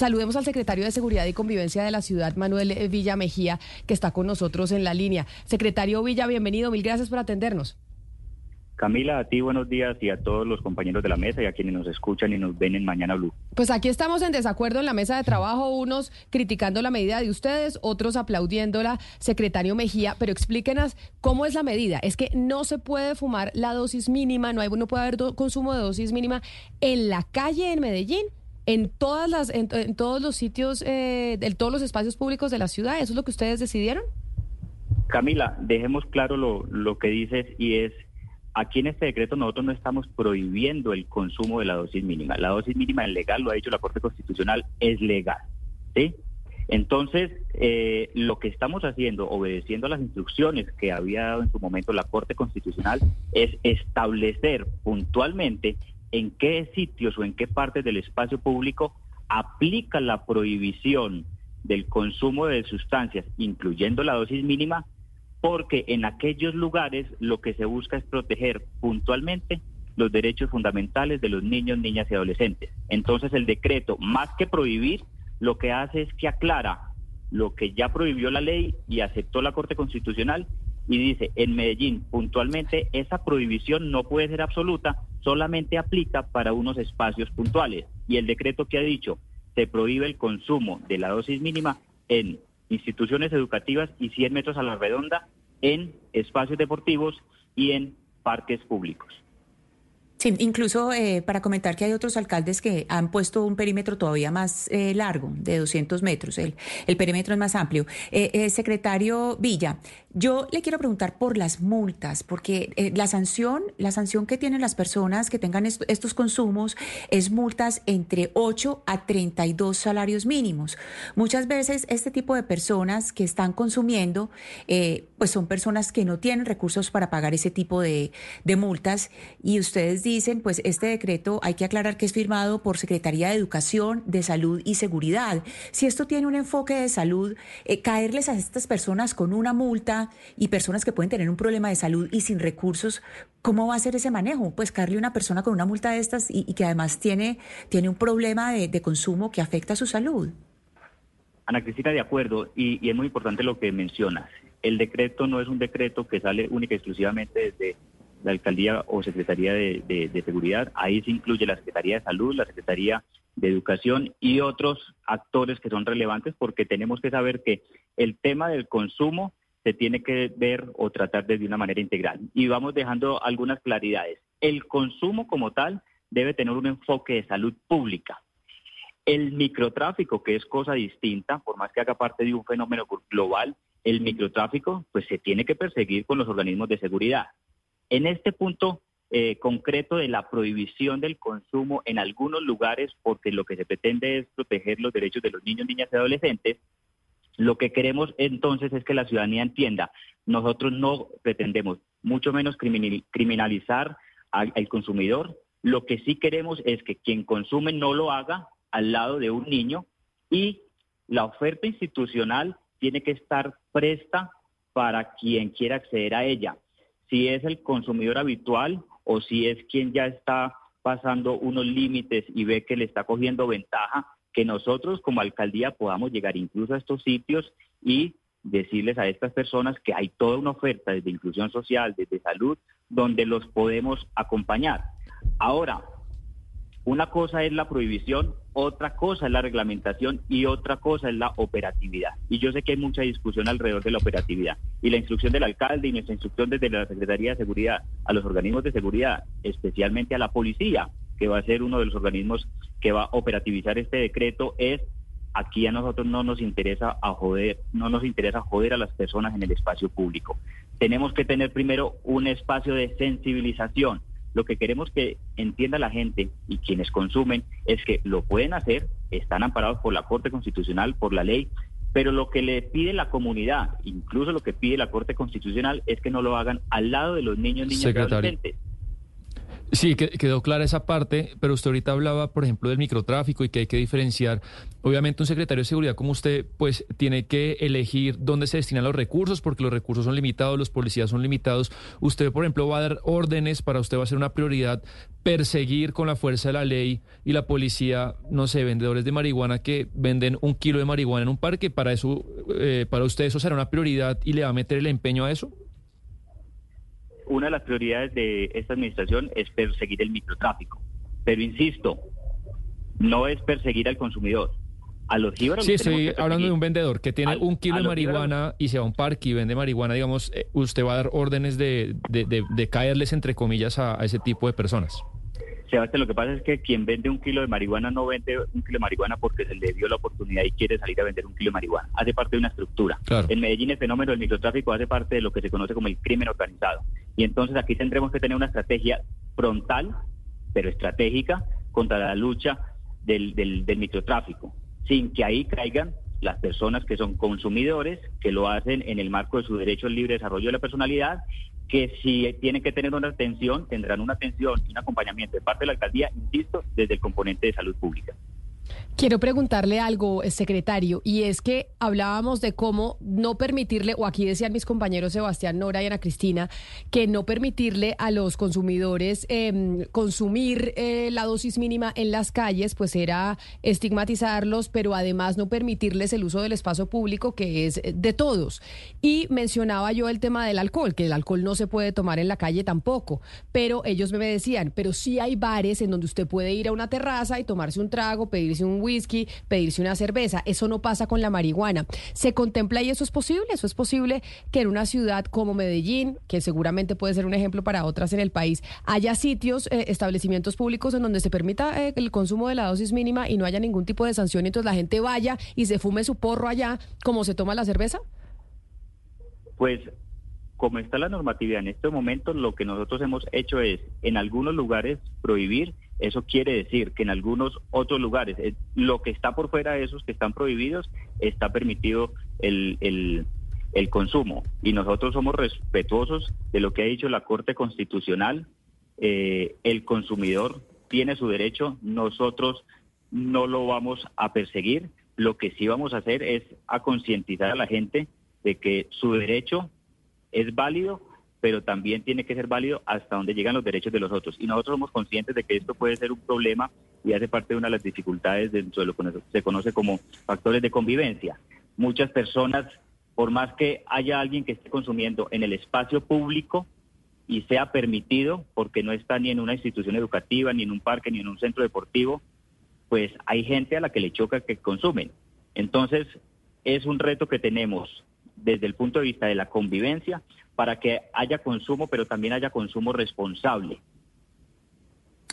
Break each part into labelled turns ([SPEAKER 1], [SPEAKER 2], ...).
[SPEAKER 1] saludemos al secretario de Seguridad y Convivencia de la ciudad, Manuel eh, Villa Mejía, que está con nosotros en la línea. Secretario Villa, bienvenido, mil gracias por atendernos.
[SPEAKER 2] Camila, a ti buenos días y a todos los compañeros de la mesa y a quienes nos escuchan y nos ven en Mañana Blue.
[SPEAKER 1] Pues aquí estamos en desacuerdo en la mesa de trabajo, unos criticando la medida de ustedes, otros aplaudiéndola, secretario Mejía, pero explíquenos cómo es la medida. Es que no se puede fumar la dosis mínima, no, hay, no puede haber consumo de dosis mínima en la calle en Medellín en todas las en, todos los sitios eh, en todos los espacios públicos de la ciudad eso es lo que ustedes decidieron
[SPEAKER 2] Camila dejemos claro lo, lo que dices y es Aquí en este decreto nosotros no estamos prohibiendo el consumo de la dosis mínima. La dosis mínima es legal, lo ha dicho la Corte Constitucional, es legal. ¿sí? Entonces, eh, lo que estamos haciendo, obedeciendo a las instrucciones que había dado en su momento la Corte Constitucional, es establecer puntualmente en qué sitios o en qué partes del espacio público aplica la prohibición del consumo de sustancias, incluyendo la dosis mínima, porque en aquellos lugares lo que se busca es proteger puntualmente los derechos fundamentales de los niños, niñas y adolescentes. Entonces el decreto, más que prohibir, lo que hace es que aclara lo que ya prohibió la ley y aceptó la Corte Constitucional y dice, en Medellín puntualmente esa prohibición no puede ser absoluta, solamente aplica para unos espacios puntuales. Y el decreto que ha dicho, se prohíbe el consumo de la dosis mínima en instituciones educativas y 100 metros a la redonda en espacios deportivos y en parques públicos.
[SPEAKER 3] Sí, incluso eh, para comentar que hay otros alcaldes que han puesto un perímetro todavía más eh, largo, de 200 metros. El, el perímetro es más amplio. Eh, secretario Villa, yo le quiero preguntar por las multas, porque la sanción, la sanción que tienen las personas que tengan estos consumos es multas entre 8 a 32 salarios mínimos. Muchas veces este tipo de personas que están consumiendo, pues son personas que no tienen recursos para pagar ese tipo de, de multas y ustedes dicen, pues este decreto hay que aclarar que es firmado por Secretaría de Educación, de Salud y Seguridad. Si esto tiene un enfoque de salud, eh, caerles a estas personas con una multa y personas que pueden tener un problema de salud y sin recursos, ¿cómo va a ser ese manejo? Pues caerle a una persona con una multa de estas y, que además tiene, tiene un problema de, consumo que afecta a su salud.
[SPEAKER 2] Ana Cristina, de acuerdo, y, es muy importante lo que mencionas. El decreto no es un decreto que sale única y exclusivamente desde la alcaldía o secretaría de, seguridad. Ahí se incluye la Secretaría de Salud, la Secretaría de Educación y otros actores que son relevantes porque tenemos que saber que el tema del consumo se tiene que ver o tratar de una manera integral. Y vamos dejando algunas claridades. El consumo como tal debe tener un enfoque de salud pública. El microtráfico, que es cosa distinta, por más que haga parte de un fenómeno global, el microtráfico pues se tiene que perseguir con los organismos de seguridad. En este punto eh, concreto de la prohibición del consumo en algunos lugares, porque lo que se pretende es proteger los derechos de los niños, niñas y adolescentes, lo que queremos entonces es que la ciudadanía entienda, nosotros no pretendemos mucho menos criminalizar al, consumidor, lo que sí queremos es que quien consume no lo haga al lado de un niño y la oferta institucional tiene que estar presta para quien quiera acceder a ella. Si es el consumidor habitual o si es quien ya está pasando unos límites y ve que le está cogiendo ventaja, que nosotros como alcaldía podamos llegar incluso a estos sitios y decirles a estas personas que hay toda una oferta desde inclusión social, desde salud, donde los podemos acompañar. Ahora, una cosa es la prohibición, otra cosa es la reglamentación y otra cosa es la operatividad. Y yo sé que hay mucha discusión alrededor de la operatividad. Y la instrucción del alcalde y nuestra instrucción desde la Secretaría de Seguridad a los organismos de seguridad, especialmente a la policía, que va a ser uno de los organismos que va a operativizar este decreto, es aquí a nosotros no nos interesa a joder, no nos interesa joder a las personas en el espacio público. Tenemos que tener primero un espacio de sensibilización lo que queremos que entienda la gente y quienes consumen es que lo pueden hacer, están amparados por la Corte Constitucional, por la ley, pero lo que le pide la comunidad, incluso lo que pide la Corte Constitucional, es que no lo hagan al lado de los niños, niñas y adolescentes.
[SPEAKER 4] Sí, quedó clara esa parte, pero usted ahorita hablaba, por ejemplo, del microtráfico y que hay que diferenciar Obviamente un secretario de seguridad como usted, pues tiene que elegir dónde se destinan los recursos, porque los recursos son limitados, los policías son limitados. Usted, por ejemplo, va a dar órdenes, para usted va a ser una prioridad perseguir con la fuerza de la ley y la policía, no sé, vendedores de marihuana que venden un kilo de marihuana en un parque. Para eso, eh, para usted eso será una prioridad y le va a meter el empeño a eso.
[SPEAKER 2] Una de las prioridades de esta administración es perseguir el microtráfico. Pero insisto, no es perseguir al consumidor a los
[SPEAKER 4] Sí, estoy hablando de un vendedor que tiene un kilo de marihuana y se va a un parque y vende marihuana, digamos, eh, usted va a dar órdenes de, de, caerles, entre comillas, a, ese tipo de personas.
[SPEAKER 2] Sebastián, lo que pasa es que quien vende un kilo de marihuana no vende un kilo de marihuana porque se le dio la oportunidad y quiere salir a vender un kilo de marihuana. Hace parte de una estructura. En Medellín el fenómeno del microtráfico hace parte de lo que se conoce como el crimen organizado. Y entonces aquí tendremos que tener una estrategia frontal, pero estratégica, contra la lucha del, del, del microtráfico sin que ahí caigan las personas que son consumidores, que lo hacen en el marco de su derecho al libre desarrollo de la personalidad, que si tienen que tener una atención, tendrán una atención y un acompañamiento de parte de la alcaldía, insisto, desde el componente de salud pública.
[SPEAKER 1] Quiero preguntarle algo, secretario, y es que hablábamos de cómo no permitirle, o aquí decían mis compañeros Sebastián Nora y Ana Cristina, que no permitirle a los consumidores em, consumir eh, la dosis mínima en las calles, pues era estigmatizarlos, pero además no permitirles el uso del espacio público, que es de todos. Y mencionaba yo el tema del alcohol, que el alcohol no se puede tomar en la calle tampoco, pero ellos me decían, pero sí hay bares en donde usted puede ir a una terraza y tomarse un trago, pedirse un whisky, pedirse una cerveza. Eso no pasa con la marihuana. ¿Se contempla y eso es posible? ¿Eso es posible que en una ciudad como Medellín, que seguramente puede ser un ejemplo para otras en el país, haya sitios, eh, establecimientos públicos en donde se permita eh, el consumo de la dosis mínima y no haya ningún tipo de sanción y entonces la gente vaya y se fume su porro allá como se toma la cerveza?
[SPEAKER 2] Pues como está la normatividad en este momento, lo que nosotros hemos hecho es, en algunos lugares, prohibir eso quiere decir que en algunos otros lugares, eh, lo que está por fuera de esos que están prohibidos, está permitido el, el, consumo. Y nosotros somos respetuosos de lo que ha dicho la Corte Constitucional. Eh, el consumidor tiene su derecho, nosotros no lo vamos a perseguir. Lo que sí vamos a hacer es a concientizar a la gente de que su derecho es válido pero también tiene que ser válido hasta donde llegan los derechos de los otros. Y nosotros somos conscientes de que esto puede ser un problema y hace parte de una de las dificultades dentro de lo que se conoce como factores de convivencia. Muchas personas, por más que haya alguien que esté consumiendo en el espacio público y sea permitido, porque no está ni en una institución educativa, ni en un parque, ni en un centro deportivo, pues hay gente a la que le choca que consumen. Entonces, es un reto que tenemos desde el punto de vista de la convivencia para que haya consumo, pero también haya consumo responsable.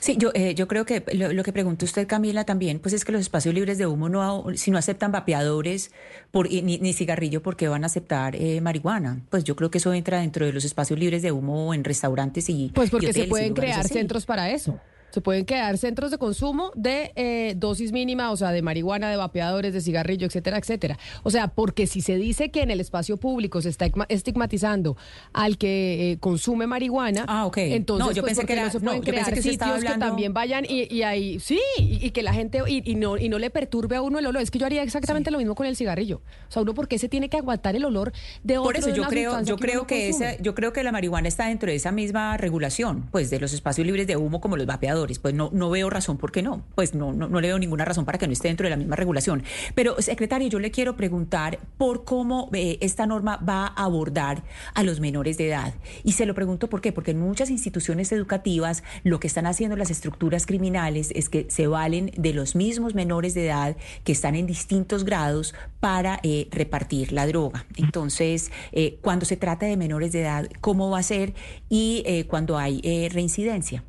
[SPEAKER 3] Sí, yo, eh, yo creo que lo, que pregunta usted, Camila, también, pues es que los espacios libres de humo, no si no aceptan vapeadores por, ni, ni cigarrillo, ¿por qué van a aceptar eh, marihuana? Pues yo creo que eso entra dentro de los espacios libres de humo en restaurantes y...
[SPEAKER 1] Pues porque se pueden crear centros para eso. Se pueden quedar centros de consumo de eh, dosis mínima, o sea, de marihuana, de vapeadores, de cigarrillo, etcétera, etcétera. O sea, porque si se dice que en el espacio público se está estigmatizando al que eh, consume marihuana,
[SPEAKER 3] ah,
[SPEAKER 1] entonces yo pues, pensé que era, no se pueden crear sitios que también vayan y, ahí sí y, que la gente y, no y no le perturbe a uno el olor. Es que yo haría exactamente lo mismo con el cigarrillo. O sea, uno por qué se tiene que aguantar el olor de otro.
[SPEAKER 3] Por eso yo creo, yo creo que esa, yo creo que la marihuana está dentro de esa misma regulación, pues de los espacios libres de humo como los vapeadores pues no, no veo razón por qué no. Pues no, no, le veo ninguna razón para que no esté dentro de la misma regulación. Pero, secretario, yo le quiero preguntar por cómo eh, esta norma va a abordar a los menores de edad. Y se lo pregunto por qué, porque en muchas instituciones educativas lo que están haciendo las estructuras criminales es que se valen de los mismos menores de edad que están en distintos grados para eh, repartir la droga. Entonces, eh, cuando se trata de menores de edad, ¿cómo va a ser? Y cuando hay reincidencia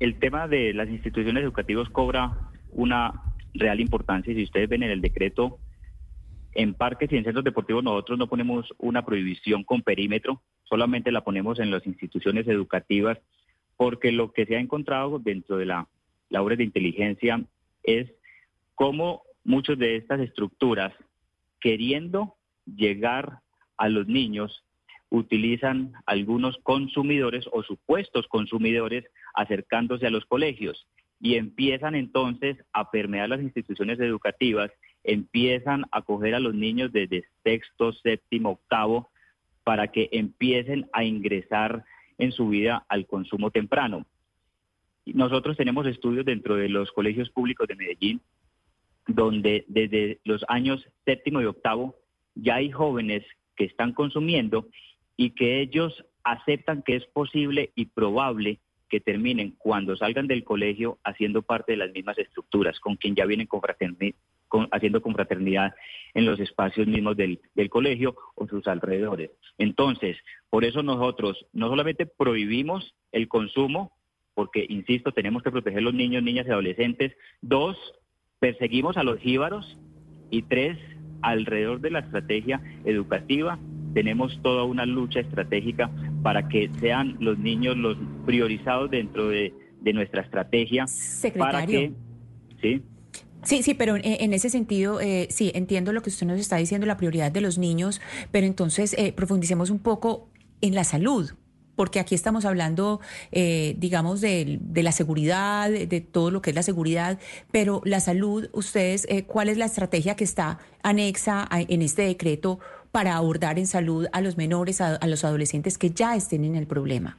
[SPEAKER 2] el tema de las instituciones educativas cobra una real importancia. Si ustedes ven en el decreto, en parques y en centros deportivos nosotros no ponemos una prohibición con perímetro, solamente la ponemos en las instituciones educativas, porque lo que se ha encontrado dentro de la labor de inteligencia es cómo muchas de estas estructuras, queriendo llegar a los niños, utilizan algunos consumidores o supuestos consumidores acercándose a los colegios. y empiezan entonces a permear las instituciones educativas, empiezan a coger a los niños desde sexto, séptimo, octavo, para que empiecen a ingresar en su vida al consumo temprano. Nosotros tenemos estudios dentro de los colegios públicos de Medellín, donde desde los años séptimo y octavo ya hay jóvenes que están consumiendo y que ellos aceptan que es posible y probable que terminen cuando salgan del colegio haciendo parte de las mismas estructuras, con quien ya vienen con haciendo confraternidad en los espacios mismos del, del colegio o sus alrededores. Entonces, por eso nosotros no solamente prohibimos el consumo, porque, insisto, tenemos que proteger a los niños, niñas y adolescentes. Dos, perseguimos a los jíbaros. Y tres, alrededor de la estrategia educativa, tenemos toda una lucha estratégica para que sean los niños los priorizados dentro de, nuestra estrategia.
[SPEAKER 3] Secretario.
[SPEAKER 2] ¿sí?
[SPEAKER 3] Sí, sí, pero en, ese sentido, eh, sí, entiendo lo que usted nos está diciendo, la prioridad de los niños, pero entonces eh, profundicemos un poco en la salud, porque aquí estamos hablando, eh, digamos, de, la seguridad, de, todo lo que es la seguridad, pero la salud, ustedes, eh, ¿cuál es la estrategia que está anexa en este decreto para abordar en salud a los menores, a, los adolescentes que ya estén en el problema?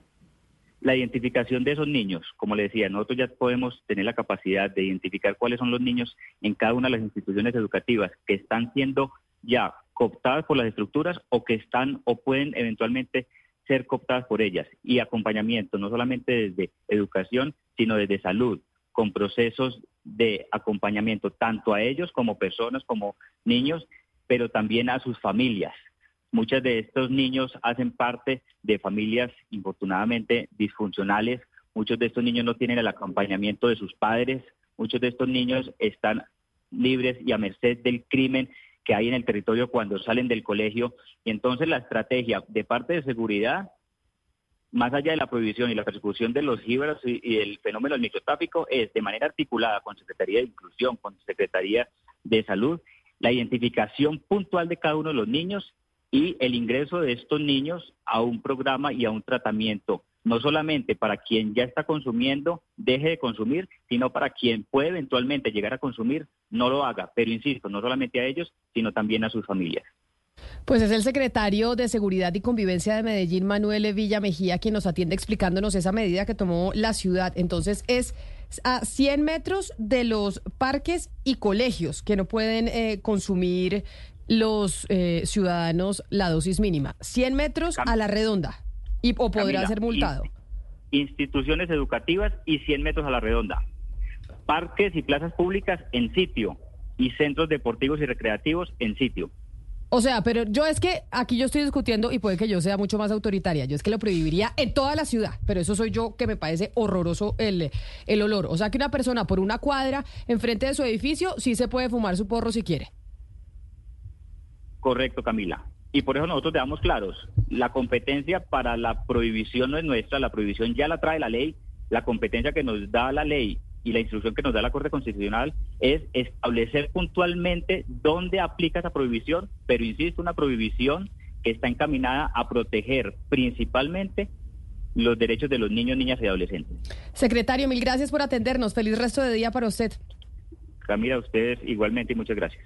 [SPEAKER 2] La identificación de esos niños, como le decía, nosotros ya podemos tener la capacidad de identificar cuáles son los niños en cada una de las instituciones educativas que están siendo ya cooptadas por las estructuras o que están o pueden eventualmente ser cooptadas por ellas y acompañamiento, no solamente desde educación, sino desde salud, con procesos de acompañamiento tanto a ellos como personas, como niños, pero también a sus familias. Muchos de estos niños hacen parte de familias infortunadamente disfuncionales, muchos de estos niños no tienen el acompañamiento de sus padres, muchos de estos niños están libres y a merced del crimen que hay en el territorio cuando salen del colegio. Y entonces la estrategia de parte de seguridad, más allá de la prohibición y la persecución de los jíbaros y, el fenómeno del microtráfico, es de manera articulada con Secretaría de Inclusión, con Secretaría de Salud, la identificación puntual de cada uno de los niños y el ingreso de estos niños a un programa y a un tratamiento no solamente para quien ya está consumiendo deje de consumir, sino para quien puede eventualmente llegar a consumir no lo haga. Pero insisto, no solamente a ellos, sino también a sus familias.
[SPEAKER 1] Pues es el secretario de Seguridad y Convivencia de Medellín, Manuel Villa Mejía, quien nos atiende explicándonos esa medida que tomó la ciudad. Entonces es a 100 metros de los parques y colegios que no pueden eh, consumir los eh, ciudadanos la dosis mínima. 100 metros a la redonda. Y, ¿O podrá ser multado?
[SPEAKER 2] Instituciones educativas y 100 metros a la redonda. Parques y plazas públicas en sitio y centros deportivos y recreativos en sitio.
[SPEAKER 1] O sea, pero yo es que aquí yo estoy discutiendo y puede que yo sea mucho más autoritaria. Yo es que lo prohibiría en toda la ciudad, pero eso soy yo que me parece horroroso el, el olor. O sea, que una persona por una cuadra enfrente de su edificio sí se puede fumar su porro si quiere.
[SPEAKER 2] Correcto, Camila. Y por eso nosotros damos claros, la competencia para la prohibición no es nuestra, la prohibición ya la trae la ley, la competencia que nos da la ley y la instrucción que nos da la Corte Constitucional es establecer puntualmente dónde aplica esa prohibición, pero insisto, una prohibición que está encaminada a proteger principalmente los derechos de los niños, niñas y adolescentes.
[SPEAKER 1] Secretario, mil gracias por atendernos. Feliz resto de día para usted.
[SPEAKER 2] Camila, a ustedes igualmente y muchas gracias.